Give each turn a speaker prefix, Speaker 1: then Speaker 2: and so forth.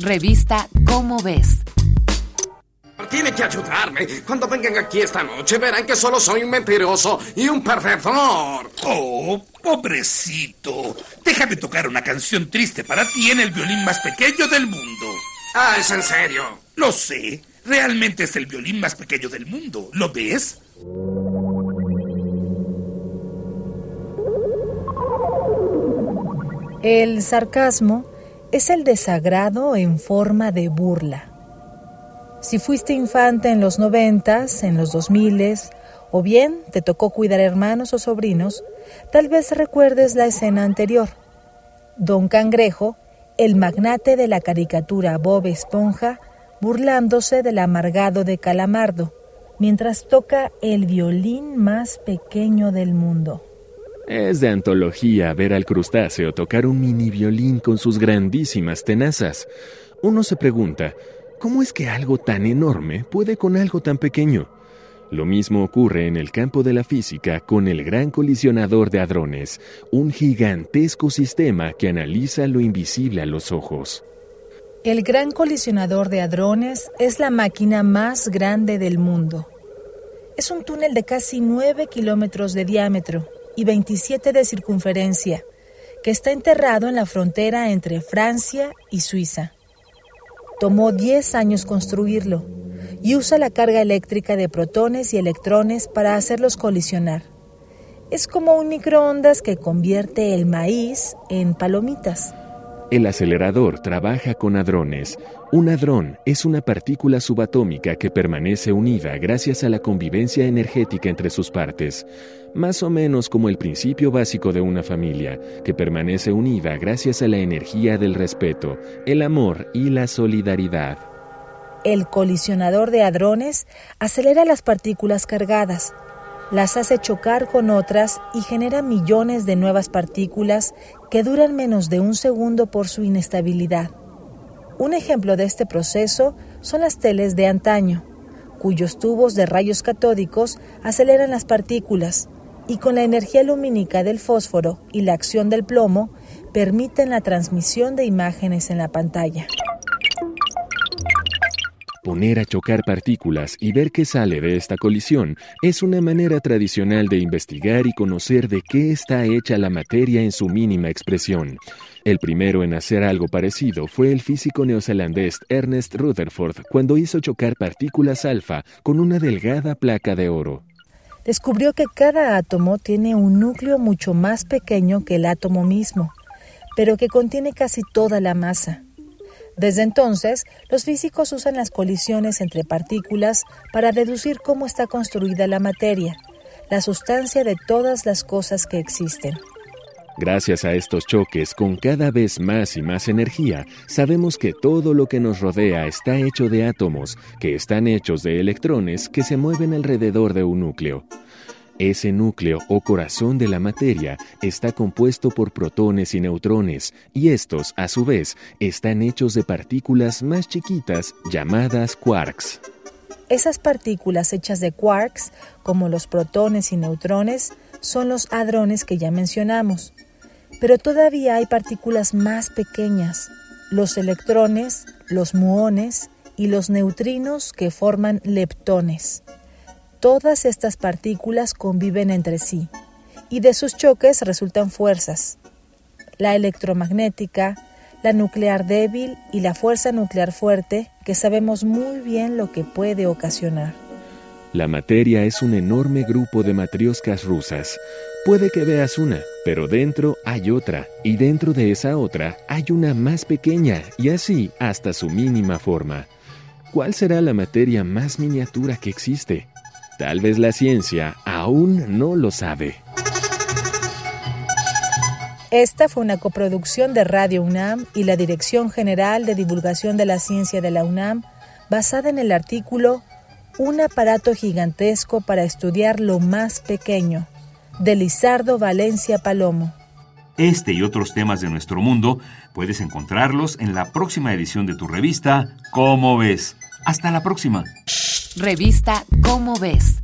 Speaker 1: Revista Cómo ves.
Speaker 2: Tiene que ayudarme. Cuando vengan aquí esta noche verán que solo soy un mentiroso y un perdedor.
Speaker 3: Oh, pobrecito. Déjame tocar una canción triste para ti en el violín más pequeño del mundo.
Speaker 2: Ah, es en serio.
Speaker 3: Lo sé. Realmente es el violín más pequeño del mundo. ¿Lo ves?
Speaker 4: El sarcasmo es el desagrado en forma de burla. Si fuiste infante en los noventas, en los dos miles, o bien te tocó cuidar hermanos o sobrinos, tal vez recuerdes la escena anterior. Don Cangrejo, el magnate de la caricatura Bob Esponja, burlándose del amargado de Calamardo, mientras toca el violín más pequeño del mundo.
Speaker 5: Es de antología ver al crustáceo tocar un mini violín con sus grandísimas tenazas. Uno se pregunta, ¿cómo es que algo tan enorme puede con algo tan pequeño? Lo mismo ocurre en el campo de la física con el Gran Colisionador de Hadrones, un gigantesco sistema que analiza lo invisible a los ojos.
Speaker 4: El Gran Colisionador de Hadrones es la máquina más grande del mundo. Es un túnel de casi 9 kilómetros de diámetro y 27 de circunferencia, que está enterrado en la frontera entre Francia y Suiza. Tomó 10 años construirlo y usa la carga eléctrica de protones y electrones para hacerlos colisionar. Es como un microondas que convierte el maíz en palomitas.
Speaker 5: El acelerador trabaja con hadrones. Un hadrón es una partícula subatómica que permanece unida gracias a la convivencia energética entre sus partes, más o menos como el principio básico de una familia, que permanece unida gracias a la energía del respeto, el amor y la solidaridad.
Speaker 4: El colisionador de hadrones acelera las partículas cargadas, las hace chocar con otras y genera millones de nuevas partículas que duran menos de un segundo por su inestabilidad. Un ejemplo de este proceso son las teles de antaño, cuyos tubos de rayos catódicos aceleran las partículas y con la energía lumínica del fósforo y la acción del plomo permiten la transmisión de imágenes en la pantalla.
Speaker 5: Poner a chocar partículas y ver qué sale de esta colisión es una manera tradicional de investigar y conocer de qué está hecha la materia en su mínima expresión. El primero en hacer algo parecido fue el físico neozelandés Ernest Rutherford cuando hizo chocar partículas alfa con una delgada placa de oro.
Speaker 4: Descubrió que cada átomo tiene un núcleo mucho más pequeño que el átomo mismo, pero que contiene casi toda la masa. Desde entonces, los físicos usan las colisiones entre partículas para deducir cómo está construida la materia, la sustancia de todas las cosas que existen.
Speaker 5: Gracias a estos choques con cada vez más y más energía, sabemos que todo lo que nos rodea está hecho de átomos, que están hechos de electrones que se mueven alrededor de un núcleo. Ese núcleo o corazón de la materia está compuesto por protones y neutrones, y estos, a su vez, están hechos de partículas más chiquitas llamadas quarks.
Speaker 4: Esas partículas hechas de quarks, como los protones y neutrones, son los hadrones que ya mencionamos. Pero todavía hay partículas más pequeñas, los electrones, los muones y los neutrinos que forman leptones. Todas estas partículas conviven entre sí y de sus choques resultan fuerzas. La electromagnética, la nuclear débil y la fuerza nuclear fuerte que sabemos muy bien lo que puede ocasionar.
Speaker 5: La materia es un enorme grupo de matrioscas rusas. Puede que veas una, pero dentro hay otra, y dentro de esa otra hay una más pequeña, y así hasta su mínima forma. ¿Cuál será la materia más miniatura que existe? Tal vez la ciencia aún no lo sabe.
Speaker 4: Esta fue una coproducción de Radio UNAM y la Dirección General de Divulgación de la Ciencia de la UNAM, basada en el artículo Un aparato gigantesco para estudiar lo más pequeño, de Lizardo Valencia Palomo.
Speaker 6: Este y otros temas de nuestro mundo puedes encontrarlos en la próxima edición de tu revista ¿Cómo ves? Hasta la próxima.
Speaker 1: Revista Cómo ves